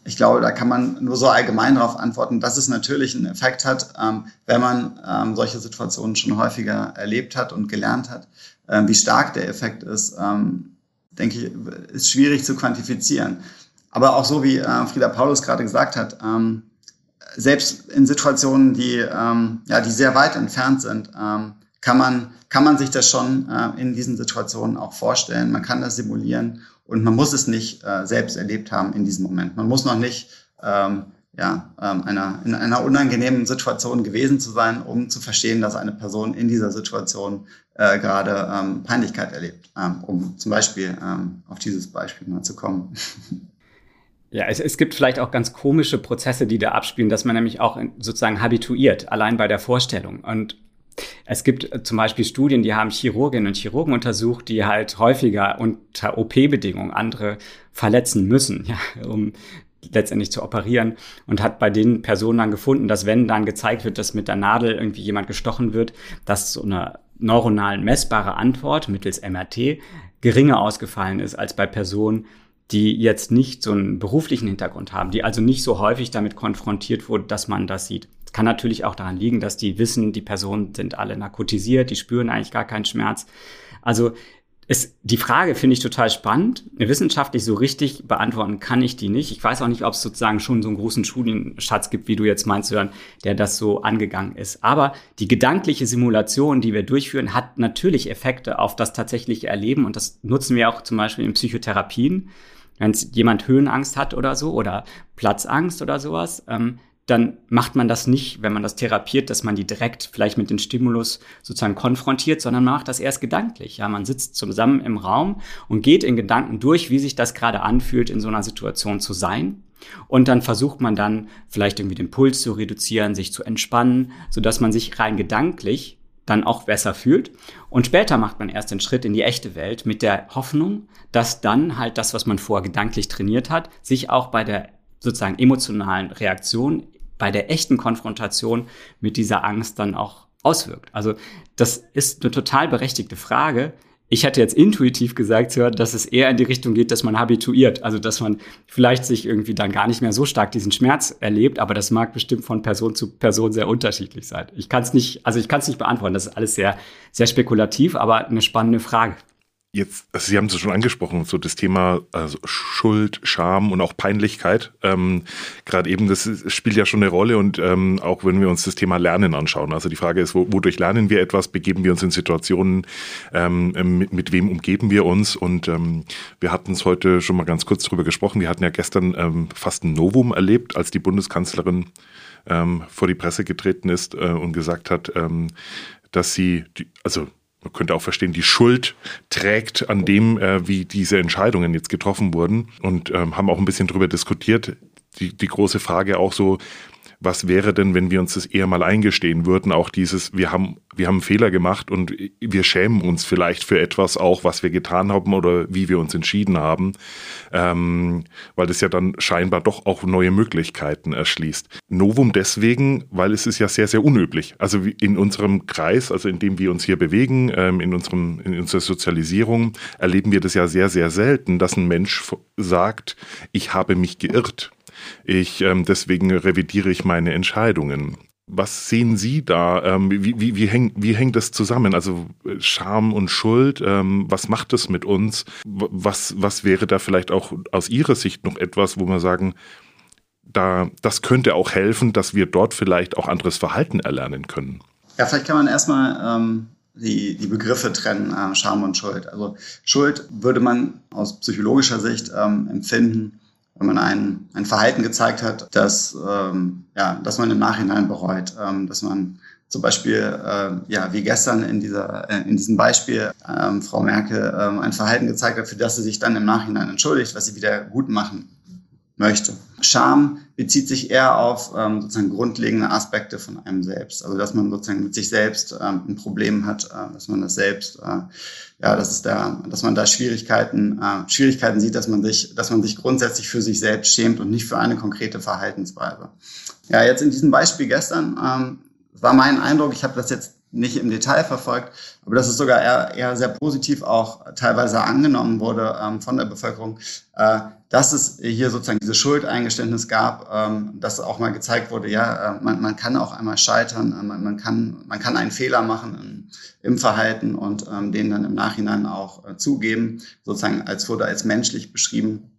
Ich glaube, da kann man nur so allgemein darauf antworten, dass es natürlich einen Effekt hat, ähm, wenn man ähm, solche Situationen schon häufiger erlebt hat und gelernt hat. Ähm, wie stark der Effekt ist, ähm, denke ich, ist schwierig zu quantifizieren. Aber auch so wie äh, Frieda Paulus gerade gesagt hat, ähm, selbst in Situationen, die, ähm, ja, die sehr weit entfernt sind, kann, man, kann man sich das schon äh, in diesen Situationen auch vorstellen. Man kann das simulieren und man muss es nicht äh, selbst erlebt haben in diesem Moment. Man muss noch nicht ähm, ja, ähm, einer, in einer unangenehmen Situation gewesen zu sein, um zu verstehen, dass eine Person in dieser Situation äh, gerade ähm, Peinlichkeit erlebt, ähm, um zum Beispiel ähm, auf dieses Beispiel mal zu kommen. Ja, es, es gibt vielleicht auch ganz komische Prozesse, die da abspielen, dass man nämlich auch sozusagen habituiert, allein bei der Vorstellung. Und es gibt äh, zum Beispiel Studien, die haben Chirurginnen und Chirurgen untersucht, die halt häufiger unter OP-Bedingungen andere verletzen müssen, ja, um letztendlich zu operieren und hat bei den Personen dann gefunden, dass wenn dann gezeigt wird, dass mit der Nadel irgendwie jemand gestochen wird, dass so eine neuronal messbare Antwort mittels MRT geringer ausgefallen ist als bei Personen, die jetzt nicht so einen beruflichen Hintergrund haben, die also nicht so häufig damit konfrontiert wurden, dass man das sieht. Kann natürlich auch daran liegen, dass die wissen, die Personen sind alle narkotisiert, die spüren eigentlich gar keinen Schmerz. Also ist die Frage finde ich total spannend. Wissenschaftlich so richtig beantworten kann ich die nicht. Ich weiß auch nicht, ob es sozusagen schon so einen großen Studienschatz gibt, wie du jetzt meinst, hören, der das so angegangen ist. Aber die gedankliche Simulation, die wir durchführen, hat natürlich Effekte auf das tatsächliche Erleben und das nutzen wir auch zum Beispiel in Psychotherapien. Wenn jemand Höhenangst hat oder so oder Platzangst oder sowas, ähm, dann macht man das nicht, wenn man das therapiert, dass man die direkt vielleicht mit dem Stimulus sozusagen konfrontiert, sondern man macht das erst gedanklich. Ja, man sitzt zusammen im Raum und geht in Gedanken durch, wie sich das gerade anfühlt, in so einer Situation zu sein. Und dann versucht man dann vielleicht irgendwie den Puls zu reduzieren, sich zu entspannen, so dass man sich rein gedanklich dann auch besser fühlt. Und später macht man erst den Schritt in die echte Welt mit der Hoffnung, dass dann halt das, was man vorher gedanklich trainiert hat, sich auch bei der sozusagen emotionalen Reaktion bei der echten Konfrontation mit dieser Angst dann auch auswirkt. Also das ist eine total berechtigte Frage. Ich hätte jetzt intuitiv gesagt, dass es eher in die Richtung geht, dass man habituiert, also dass man vielleicht sich irgendwie dann gar nicht mehr so stark diesen Schmerz erlebt, aber das mag bestimmt von Person zu Person sehr unterschiedlich sein. Ich kann es nicht, also ich kann es nicht beantworten. Das ist alles sehr, sehr spekulativ, aber eine spannende Frage. Jetzt, also Sie haben es schon angesprochen, so das Thema also Schuld, Scham und auch Peinlichkeit. Ähm, Gerade eben, das spielt ja schon eine Rolle und ähm, auch wenn wir uns das Thema Lernen anschauen. Also die Frage ist, wo, wodurch lernen wir etwas? Begeben wir uns in Situationen? Ähm, mit, mit wem umgeben wir uns? Und ähm, wir hatten es heute schon mal ganz kurz drüber gesprochen. Wir hatten ja gestern ähm, fast ein Novum erlebt, als die Bundeskanzlerin ähm, vor die Presse getreten ist äh, und gesagt hat, ähm, dass sie, die, also man könnte auch verstehen, die Schuld trägt an dem, äh, wie diese Entscheidungen jetzt getroffen wurden und ähm, haben auch ein bisschen darüber diskutiert. Die, die große Frage auch so, was wäre denn, wenn wir uns das eher mal eingestehen würden, auch dieses, wir haben, wir haben einen Fehler gemacht und wir schämen uns vielleicht für etwas auch, was wir getan haben oder wie wir uns entschieden haben, ähm, weil das ja dann scheinbar doch auch neue Möglichkeiten erschließt. Novum deswegen, weil es ist ja sehr, sehr unüblich. Also in unserem Kreis, also in dem wir uns hier bewegen, ähm, in, unserem, in unserer Sozialisierung, erleben wir das ja sehr, sehr selten, dass ein Mensch sagt, ich habe mich geirrt. Ich, ähm, deswegen revidiere ich meine Entscheidungen. Was sehen Sie da? Ähm, wie, wie, wie, häng, wie hängt das zusammen? Also Scham und Schuld, ähm, was macht das mit uns? Was, was wäre da vielleicht auch aus Ihrer Sicht noch etwas, wo man sagen, da, das könnte auch helfen, dass wir dort vielleicht auch anderes Verhalten erlernen können? Ja, vielleicht kann man erstmal ähm, die, die Begriffe trennen, äh, Scham und Schuld. Also Schuld würde man aus psychologischer Sicht ähm, empfinden wenn man ein, ein Verhalten gezeigt hat, das, ähm, ja, dass man im Nachhinein bereut, ähm, dass man zum Beispiel, äh, ja, wie gestern in, dieser, äh, in diesem Beispiel ähm, Frau Merkel ähm, ein Verhalten gezeigt hat, für das sie sich dann im Nachhinein entschuldigt, was sie wieder gut machen möchte. Scham bezieht sich eher auf ähm, sozusagen grundlegende Aspekte von einem selbst. Also dass man sozusagen mit sich selbst ähm, ein Problem hat, äh, dass man das selbst, äh, ja, dass es da, dass man da Schwierigkeiten, äh, Schwierigkeiten sieht, dass man sich, dass man sich grundsätzlich für sich selbst schämt und nicht für eine konkrete Verhaltensweise. Ja, jetzt in diesem Beispiel gestern ähm, war mein Eindruck, ich habe das jetzt nicht im Detail verfolgt, aber dass es sogar eher, eher sehr positiv auch teilweise angenommen wurde ähm, von der Bevölkerung, äh, dass es hier sozusagen diese Schuldeingeständnis gab, ähm, dass auch mal gezeigt wurde, ja, äh, man, man kann auch einmal scheitern, äh, man, man, kann, man kann einen Fehler machen im, im Verhalten und ähm, den dann im Nachhinein auch äh, zugeben, sozusagen als wurde als menschlich beschrieben.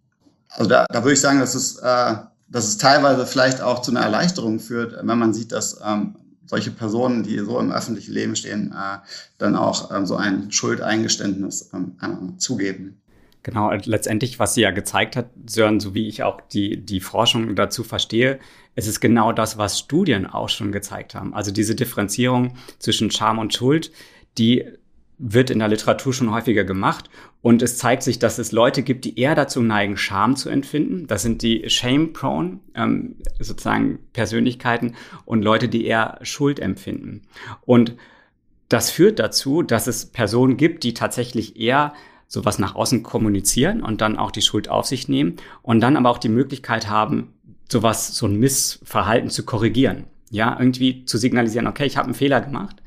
Also da, da würde ich sagen, dass es, äh, dass es teilweise vielleicht auch zu einer Erleichterung führt, wenn man sieht, dass ähm, solche Personen, die so im öffentlichen Leben stehen, äh, dann auch ähm, so ein Schuldeingeständnis ähm, äh, zugeben. Genau, letztendlich, was sie ja gezeigt hat, Sören, so wie ich auch die, die Forschung dazu verstehe, es ist genau das, was Studien auch schon gezeigt haben. Also diese Differenzierung zwischen Scham und Schuld, die wird in der Literatur schon häufiger gemacht. Und es zeigt sich, dass es Leute gibt, die eher dazu neigen, Scham zu empfinden. Das sind die shame-prone, ähm, sozusagen Persönlichkeiten und Leute, die eher Schuld empfinden. Und das führt dazu, dass es Personen gibt, die tatsächlich eher sowas nach außen kommunizieren und dann auch die Schuld auf sich nehmen und dann aber auch die Möglichkeit haben, sowas, so ein Missverhalten zu korrigieren. Ja, irgendwie zu signalisieren, okay, ich habe einen Fehler gemacht.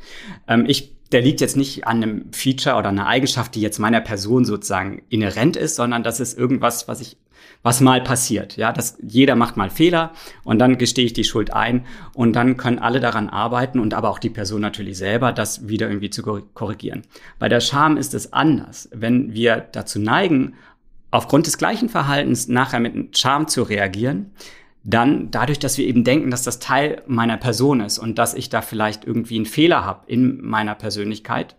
Ähm, ich der liegt jetzt nicht an einem Feature oder einer Eigenschaft, die jetzt meiner Person sozusagen inhärent ist, sondern das ist irgendwas, was ich, was mal passiert. Ja, dass jeder macht mal Fehler und dann gestehe ich die Schuld ein und dann können alle daran arbeiten und aber auch die Person natürlich selber, das wieder irgendwie zu korrigieren. Bei der Scham ist es anders. Wenn wir dazu neigen, aufgrund des gleichen Verhaltens nachher mit Scham zu reagieren, dann dadurch, dass wir eben denken, dass das Teil meiner Person ist und dass ich da vielleicht irgendwie einen Fehler habe in meiner Persönlichkeit,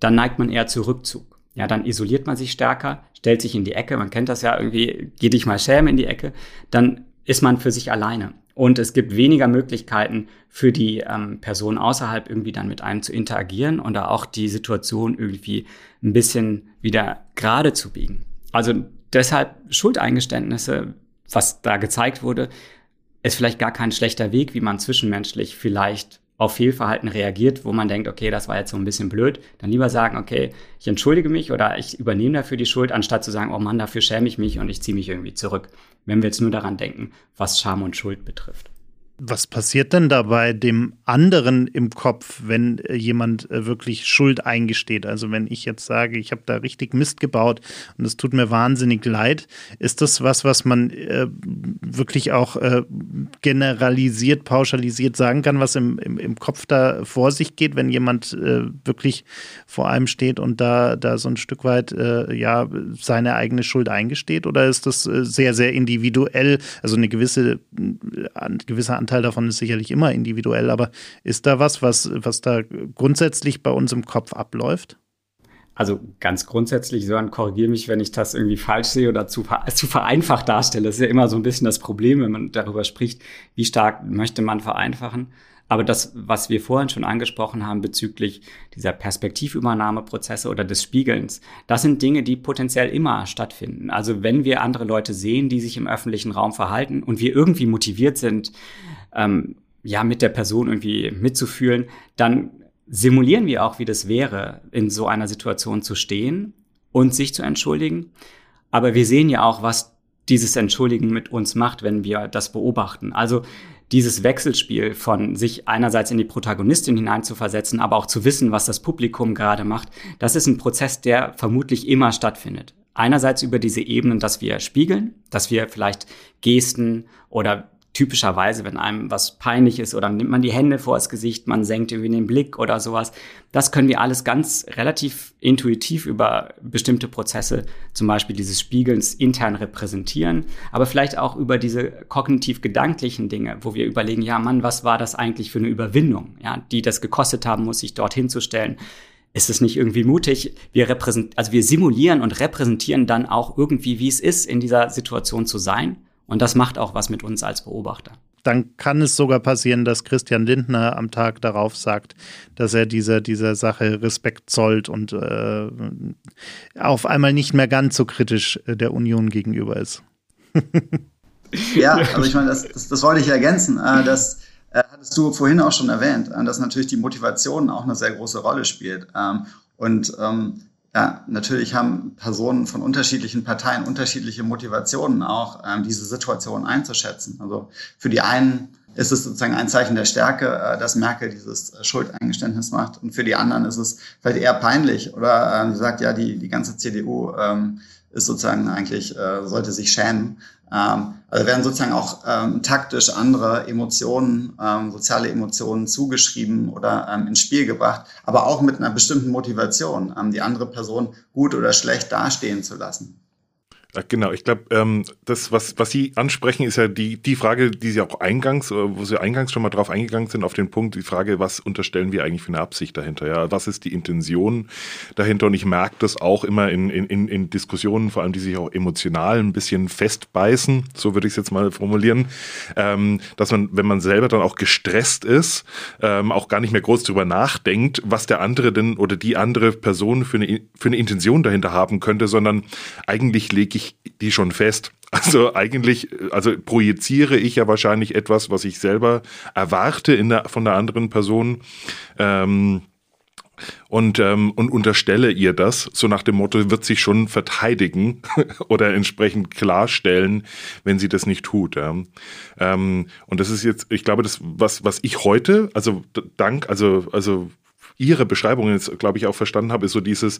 dann neigt man eher zu Rückzug. Ja, dann isoliert man sich stärker, stellt sich in die Ecke, man kennt das ja irgendwie, geh dich mal schämen in die Ecke, dann ist man für sich alleine. Und es gibt weniger Möglichkeiten für die ähm, Person außerhalb irgendwie dann mit einem zu interagieren und da auch die Situation irgendwie ein bisschen wieder gerade zu biegen. Also deshalb Schuldeingeständnisse was da gezeigt wurde, ist vielleicht gar kein schlechter Weg, wie man zwischenmenschlich vielleicht auf Fehlverhalten reagiert, wo man denkt, okay, das war jetzt so ein bisschen blöd, dann lieber sagen, okay, ich entschuldige mich oder ich übernehme dafür die Schuld, anstatt zu sagen, oh Mann, dafür schäme ich mich und ich ziehe mich irgendwie zurück. Wenn wir jetzt nur daran denken, was Scham und Schuld betrifft. Was passiert denn da bei dem anderen im Kopf, wenn äh, jemand äh, wirklich Schuld eingesteht? Also wenn ich jetzt sage, ich habe da richtig Mist gebaut und es tut mir wahnsinnig leid, ist das was, was man äh, wirklich auch äh, generalisiert, pauschalisiert sagen kann, was im, im, im, Kopf da vor sich geht, wenn jemand äh, wirklich vor einem steht und da, da so ein Stück weit äh, ja seine eigene Schuld eingesteht? Oder ist das sehr, sehr individuell, also eine gewisse, ein gewisser Anteil davon ist sicherlich immer individuell, aber ist da was, was, was da grundsätzlich bei uns im Kopf abläuft? Also ganz grundsätzlich, Sören, korrigiere mich, wenn ich das irgendwie falsch sehe oder zu, zu vereinfacht darstelle. Das ist ja immer so ein bisschen das Problem, wenn man darüber spricht, wie stark möchte man vereinfachen. Aber das, was wir vorhin schon angesprochen haben bezüglich dieser Perspektivübernahmeprozesse oder des Spiegelns, das sind Dinge, die potenziell immer stattfinden. Also wenn wir andere Leute sehen, die sich im öffentlichen Raum verhalten und wir irgendwie motiviert sind, ähm, ja, mit der Person irgendwie mitzufühlen, dann simulieren wir auch, wie das wäre, in so einer Situation zu stehen und sich zu entschuldigen. Aber wir sehen ja auch, was dieses Entschuldigen mit uns macht, wenn wir das beobachten. Also dieses Wechselspiel von sich einerseits in die Protagonistin hineinzuversetzen, aber auch zu wissen, was das Publikum gerade macht, das ist ein Prozess, der vermutlich immer stattfindet. Einerseits über diese Ebenen, dass wir spiegeln, dass wir vielleicht Gesten oder typischerweise, wenn einem was peinlich ist oder nimmt man die Hände vor das Gesicht, man senkt irgendwie den Blick oder sowas. Das können wir alles ganz relativ intuitiv über bestimmte Prozesse, zum Beispiel dieses Spiegelns intern repräsentieren, aber vielleicht auch über diese kognitiv-gedanklichen Dinge, wo wir überlegen, ja Mann, was war das eigentlich für eine Überwindung, ja, die das gekostet haben muss, sich dorthin zu stellen ist es nicht irgendwie mutig? Wir repräsent also wir simulieren und repräsentieren dann auch irgendwie, wie es ist, in dieser Situation zu sein und das macht auch was mit uns als Beobachter. dann kann es sogar passieren, dass Christian Lindner am Tag darauf sagt, dass er dieser, dieser Sache Respekt zollt und äh, auf einmal nicht mehr ganz so kritisch äh, der Union gegenüber ist. ja, also ich meine, das, das, das wollte ich ergänzen. Äh, das äh, hattest du vorhin auch schon erwähnt, äh, dass natürlich die Motivation auch eine sehr große Rolle spielt. Ähm, und ähm, ja, natürlich haben Personen von unterschiedlichen Parteien unterschiedliche Motivationen auch, ähm, diese Situation einzuschätzen. Also für die einen ist es sozusagen ein Zeichen der Stärke, äh, dass Merkel dieses äh, Schuldeingeständnis macht. Und für die anderen ist es vielleicht eher peinlich. Oder äh, sagt, ja, die, die ganze CDU ähm, ist sozusagen eigentlich, äh, sollte sich schämen. Ähm, also werden sozusagen auch ähm, taktisch andere Emotionen, ähm, soziale Emotionen zugeschrieben oder ähm, ins Spiel gebracht, aber auch mit einer bestimmten Motivation, ähm, die andere Person gut oder schlecht dastehen zu lassen. Genau, ich glaube, ähm, das, was, was Sie ansprechen, ist ja die, die Frage, die Sie auch eingangs, äh, wo Sie eingangs schon mal drauf eingegangen sind, auf den Punkt, die Frage, was unterstellen wir eigentlich für eine Absicht dahinter? Ja, was ist die Intention dahinter? Und ich merke das auch immer in, in, in Diskussionen, vor allem die sich auch emotional ein bisschen festbeißen, so würde ich es jetzt mal formulieren, ähm, dass man, wenn man selber dann auch gestresst ist, ähm, auch gar nicht mehr groß drüber nachdenkt, was der andere denn oder die andere Person für eine, für eine Intention dahinter haben könnte, sondern eigentlich lege ich die schon fest. Also eigentlich, also projiziere ich ja wahrscheinlich etwas, was ich selber erwarte in der, von der anderen Person. Ähm, und, ähm, und unterstelle ihr das, so nach dem Motto, wird sich schon verteidigen oder entsprechend klarstellen, wenn sie das nicht tut. Ja. Ähm, und das ist jetzt, ich glaube, das, was, was ich heute, also dank, also, also Ihre Beschreibung jetzt, glaube ich, auch verstanden habe, ist so dieses,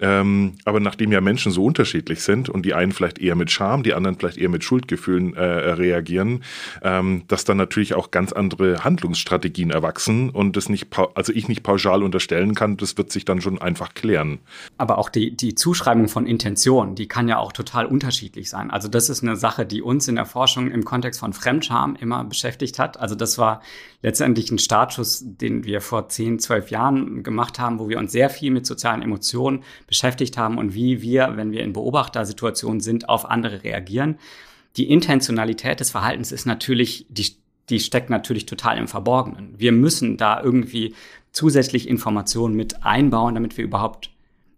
ähm, aber nachdem ja Menschen so unterschiedlich sind und die einen vielleicht eher mit Scham, die anderen vielleicht eher mit Schuldgefühlen äh, reagieren, ähm, dass dann natürlich auch ganz andere Handlungsstrategien erwachsen und das nicht, also ich nicht pauschal unterstellen kann, das wird sich dann schon einfach klären. Aber auch die, die Zuschreibung von Intention, die kann ja auch total unterschiedlich sein. Also das ist eine Sache, die uns in der Forschung im Kontext von Fremdscham immer beschäftigt hat. Also das war letztendlich ein Startschuss, den wir vor 10, 12 Jahren gemacht haben, wo wir uns sehr viel mit sozialen Emotionen beschäftigt haben und wie wir, wenn wir in Beobachtersituationen sind, auf andere reagieren. Die Intentionalität des Verhaltens ist natürlich, die, die steckt natürlich total im Verborgenen. Wir müssen da irgendwie zusätzlich Informationen mit einbauen, damit wir überhaupt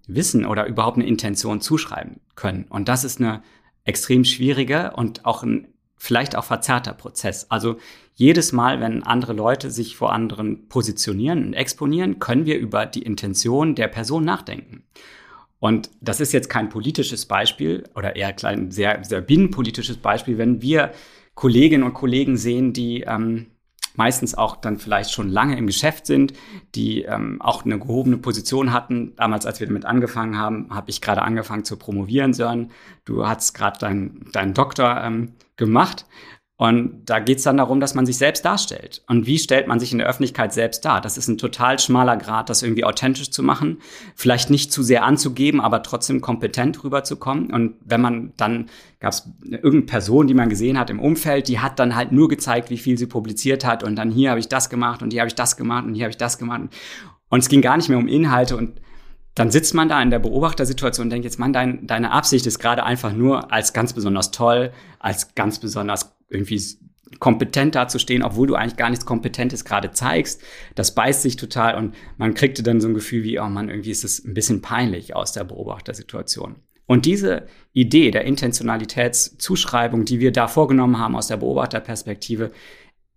wissen oder überhaupt eine Intention zuschreiben können. Und das ist eine extrem schwierige und auch ein vielleicht auch verzerrter Prozess. Also jedes Mal, wenn andere Leute sich vor anderen positionieren und exponieren, können wir über die Intention der Person nachdenken. Und das ist jetzt kein politisches Beispiel oder eher ein sehr, sehr binnenpolitisches Beispiel, wenn wir Kolleginnen und Kollegen sehen, die ähm, meistens auch dann vielleicht schon lange im Geschäft sind, die ähm, auch eine gehobene Position hatten. Damals, als wir damit angefangen haben, habe ich gerade angefangen zu promovieren, Sören. Du hast gerade deinen dein Doktor ähm, gemacht. Und da geht es dann darum, dass man sich selbst darstellt. Und wie stellt man sich in der Öffentlichkeit selbst dar? Das ist ein total schmaler Grad, das irgendwie authentisch zu machen, vielleicht nicht zu sehr anzugeben, aber trotzdem kompetent rüberzukommen. Und wenn man dann, gab es irgendeine Person, die man gesehen hat im Umfeld, die hat dann halt nur gezeigt, wie viel sie publiziert hat. Und dann hier habe ich das gemacht und hier habe ich das gemacht und hier habe ich das gemacht. Und es ging gar nicht mehr um Inhalte und dann sitzt man da in der Beobachtersituation und denkt jetzt, Mann, dein, deine Absicht ist gerade einfach nur als ganz besonders toll, als ganz besonders irgendwie kompetent dazustehen, obwohl du eigentlich gar nichts Kompetentes gerade zeigst. Das beißt sich total und man kriegte dann so ein Gefühl wie, oh Mann, irgendwie ist es ein bisschen peinlich aus der Beobachtersituation. Und diese Idee der Intentionalitätszuschreibung, die wir da vorgenommen haben aus der Beobachterperspektive,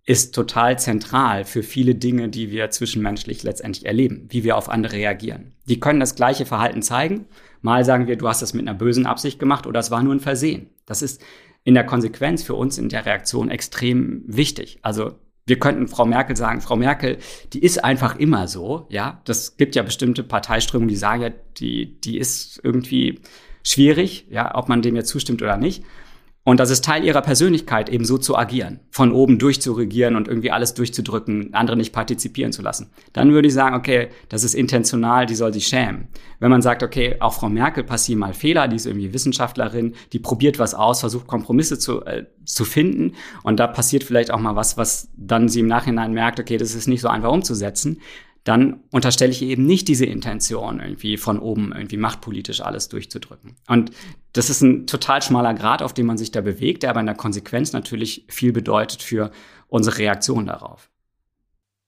ist total zentral für viele Dinge, die wir zwischenmenschlich letztendlich erleben, wie wir auf andere reagieren. Die können das gleiche Verhalten zeigen. Mal sagen wir, du hast das mit einer bösen Absicht gemacht oder es war nur ein Versehen. Das ist in der Konsequenz für uns in der Reaktion extrem wichtig. Also wir könnten Frau Merkel sagen, Frau Merkel, die ist einfach immer so, ja. Das gibt ja bestimmte Parteiströmungen, die sagen ja, die, die ist irgendwie schwierig, ja, ob man dem jetzt zustimmt oder nicht. Und das ist Teil ihrer Persönlichkeit, eben so zu agieren, von oben durchzuregieren und irgendwie alles durchzudrücken, andere nicht partizipieren zu lassen. Dann würde ich sagen, okay, das ist intentional, die soll sich schämen. Wenn man sagt, okay, auch Frau Merkel passieren mal Fehler, die ist irgendwie Wissenschaftlerin, die probiert was aus, versucht Kompromisse zu, äh, zu finden und da passiert vielleicht auch mal was, was dann sie im Nachhinein merkt, okay, das ist nicht so einfach umzusetzen, dann unterstelle ich eben nicht diese Intention, irgendwie von oben irgendwie machtpolitisch alles durchzudrücken. Und das ist ein total schmaler Grad, auf dem man sich da bewegt, der aber in der Konsequenz natürlich viel bedeutet für unsere Reaktion darauf.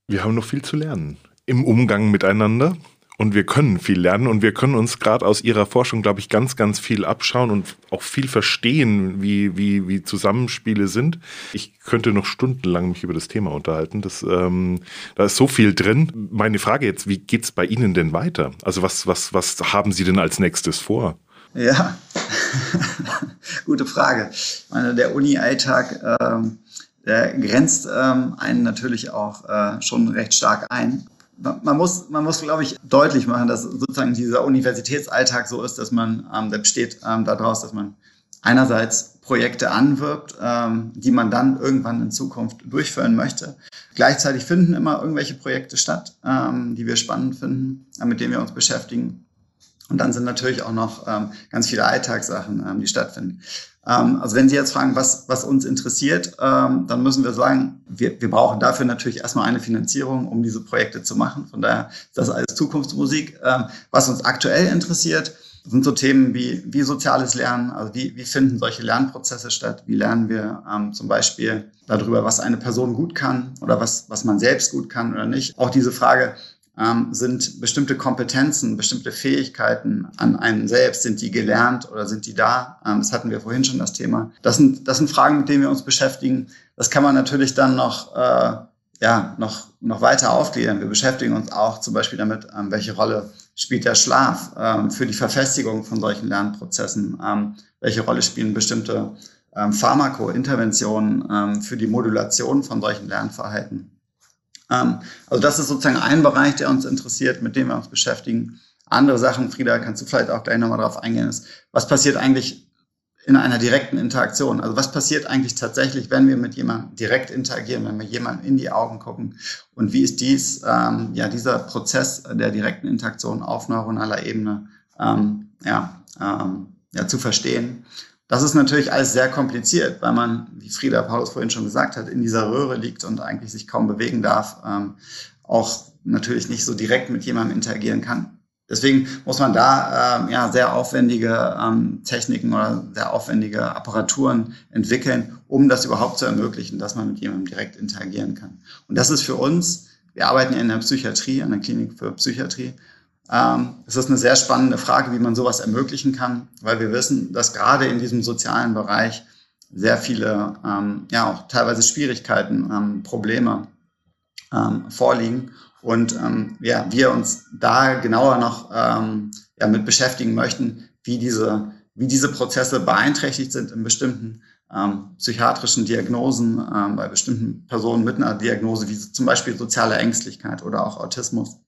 Wir haben noch viel zu lernen im Umgang miteinander und wir können viel lernen und wir können uns gerade aus ihrer Forschung, glaube ich, ganz, ganz viel abschauen und auch viel verstehen, wie, wie, wie Zusammenspiele sind. Ich könnte noch stundenlang mich über das Thema unterhalten. Das, ähm, da ist so viel drin. Meine Frage jetzt, wie geht's bei Ihnen denn weiter? Also was, was, was haben Sie denn als nächstes vor? Ja, gute Frage. Ich meine, der Uni-Alltag, ähm, der grenzt ähm, einen natürlich auch äh, schon recht stark ein man muss, man muss, glaube ich, deutlich machen, dass sozusagen dieser Universitätsalltag so ist, dass man, ähm, der besteht ähm, daraus, dass man einerseits Projekte anwirbt, ähm, die man dann irgendwann in Zukunft durchführen möchte. Gleichzeitig finden immer irgendwelche Projekte statt, ähm, die wir spannend finden, äh, mit denen wir uns beschäftigen. Und dann sind natürlich auch noch ähm, ganz viele Alltagssachen, ähm, die stattfinden. Ähm, also wenn Sie jetzt fragen, was, was uns interessiert, ähm, dann müssen wir sagen, wir, wir brauchen dafür natürlich erstmal eine Finanzierung, um diese Projekte zu machen. Von daher ist das alles Zukunftsmusik. Ähm, was uns aktuell interessiert, sind so Themen wie, wie soziales Lernen, also wie, wie finden solche Lernprozesse statt, wie lernen wir ähm, zum Beispiel darüber, was eine Person gut kann oder was, was man selbst gut kann oder nicht. Auch diese Frage, ähm, sind bestimmte Kompetenzen, bestimmte Fähigkeiten an einem selbst, sind die gelernt oder sind die da? Ähm, das hatten wir vorhin schon das Thema. Das sind, das sind Fragen, mit denen wir uns beschäftigen. Das kann man natürlich dann noch, äh, ja, noch, noch weiter aufklären. Wir beschäftigen uns auch zum Beispiel damit, ähm, welche Rolle spielt der Schlaf ähm, für die Verfestigung von solchen Lernprozessen? Ähm, welche Rolle spielen bestimmte ähm, Pharmakointerventionen ähm, für die Modulation von solchen Lernverhalten? Ähm, also das ist sozusagen ein Bereich, der uns interessiert, mit dem wir uns beschäftigen. Andere Sachen, Frieda, kannst du vielleicht auch gleich nochmal drauf eingehen, ist, was passiert eigentlich in einer direkten Interaktion? Also was passiert eigentlich tatsächlich, wenn wir mit jemandem direkt interagieren, wenn wir jemandem in die Augen gucken? Und wie ist dies, ähm, ja, dieser Prozess der direkten Interaktion auf neuronaler Ebene, ähm, ja, ähm, ja, zu verstehen? Das ist natürlich alles sehr kompliziert, weil man, wie Frieda Paulus vorhin schon gesagt hat, in dieser Röhre liegt und eigentlich sich kaum bewegen darf, ähm, auch natürlich nicht so direkt mit jemandem interagieren kann. Deswegen muss man da ähm, ja sehr aufwendige ähm, Techniken oder sehr aufwendige Apparaturen entwickeln, um das überhaupt zu ermöglichen, dass man mit jemandem direkt interagieren kann. Und das ist für uns, wir arbeiten ja in der Psychiatrie, an der Klinik für Psychiatrie, es ist eine sehr spannende Frage, wie man sowas ermöglichen kann, weil wir wissen, dass gerade in diesem sozialen Bereich sehr viele, ähm, ja auch teilweise Schwierigkeiten, ähm, Probleme ähm, vorliegen und ähm, ja, wir uns da genauer noch ähm, ja, mit beschäftigen möchten, wie diese, wie diese Prozesse beeinträchtigt sind in bestimmten ähm, psychiatrischen Diagnosen, ähm, bei bestimmten Personen mit einer Diagnose, wie zum Beispiel soziale Ängstlichkeit oder auch Autismus.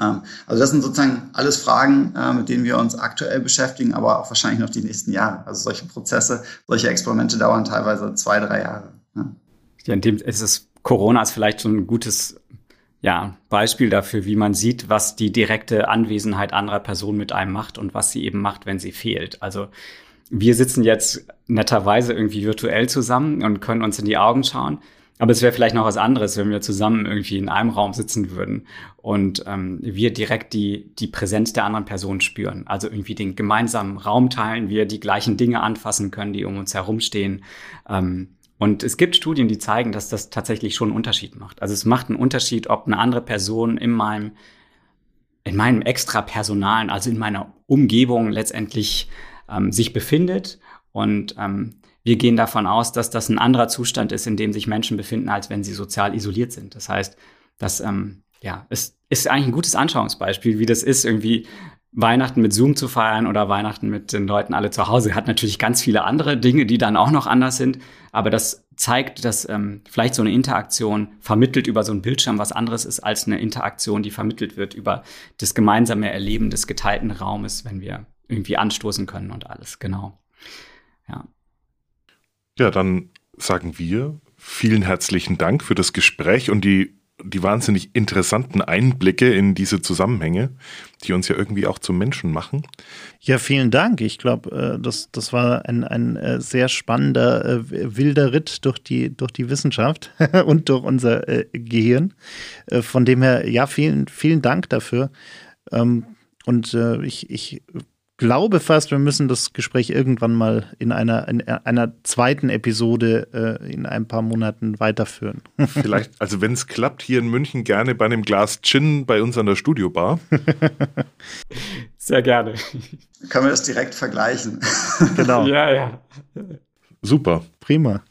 Ähm, also das sind sozusagen alles Fragen, äh, mit denen wir uns aktuell beschäftigen, aber auch wahrscheinlich noch die nächsten Jahre. Also solche Prozesse, solche Experimente dauern teilweise zwei, drei Jahre. Ja, in dem ist es Corona ist vielleicht schon ein gutes ja, Beispiel dafür, wie man sieht, was die direkte Anwesenheit anderer Personen mit einem macht und was sie eben macht, wenn sie fehlt. Also wir sitzen jetzt netterweise irgendwie virtuell zusammen und können uns in die Augen schauen. Aber es wäre vielleicht noch was anderes, wenn wir zusammen irgendwie in einem Raum sitzen würden und ähm, wir direkt die, die Präsenz der anderen Person spüren. Also irgendwie den gemeinsamen Raum teilen, wir die gleichen Dinge anfassen können, die um uns herumstehen. Ähm, und es gibt Studien, die zeigen, dass das tatsächlich schon einen Unterschied macht. Also es macht einen Unterschied, ob eine andere Person in meinem, in meinem Extrapersonalen, also in meiner Umgebung letztendlich ähm, sich befindet und ähm, wir gehen davon aus, dass das ein anderer Zustand ist, in dem sich Menschen befinden, als wenn sie sozial isoliert sind. Das heißt, das ähm, ja, es ist eigentlich ein gutes Anschauungsbeispiel, wie das ist, irgendwie Weihnachten mit Zoom zu feiern oder Weihnachten mit den Leuten alle zu Hause. Hat natürlich ganz viele andere Dinge, die dann auch noch anders sind. Aber das zeigt, dass ähm, vielleicht so eine Interaktion vermittelt über so einen Bildschirm was anderes ist als eine Interaktion, die vermittelt wird über das gemeinsame Erleben des geteilten Raumes, wenn wir irgendwie anstoßen können und alles. Genau. Ja. Ja, dann sagen wir vielen herzlichen Dank für das Gespräch und die, die wahnsinnig interessanten Einblicke in diese Zusammenhänge, die uns ja irgendwie auch zum Menschen machen. Ja, vielen Dank. Ich glaube, äh, das, das war ein, ein äh, sehr spannender, äh, wilder Ritt durch die, durch die Wissenschaft und durch unser Gehirn. Von dem her, ja, vielen, vielen Dank dafür. Ähm, und ich, ich glaube fast, wir müssen das Gespräch irgendwann mal in einer, in einer zweiten Episode äh, in ein paar Monaten weiterführen. Vielleicht, also wenn es klappt, hier in München gerne bei einem Glas Gin bei uns an der Studiobar. Sehr gerne. Können wir das direkt vergleichen? Genau. ja, ja. Super. Prima.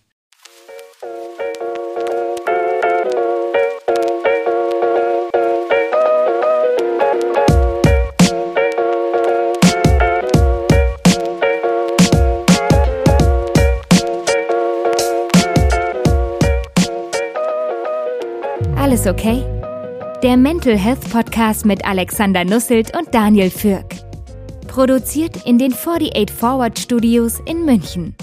Okay? Der Mental Health Podcast mit Alexander Nusselt und Daniel Fürk. Produziert in den 48 Forward Studios in München.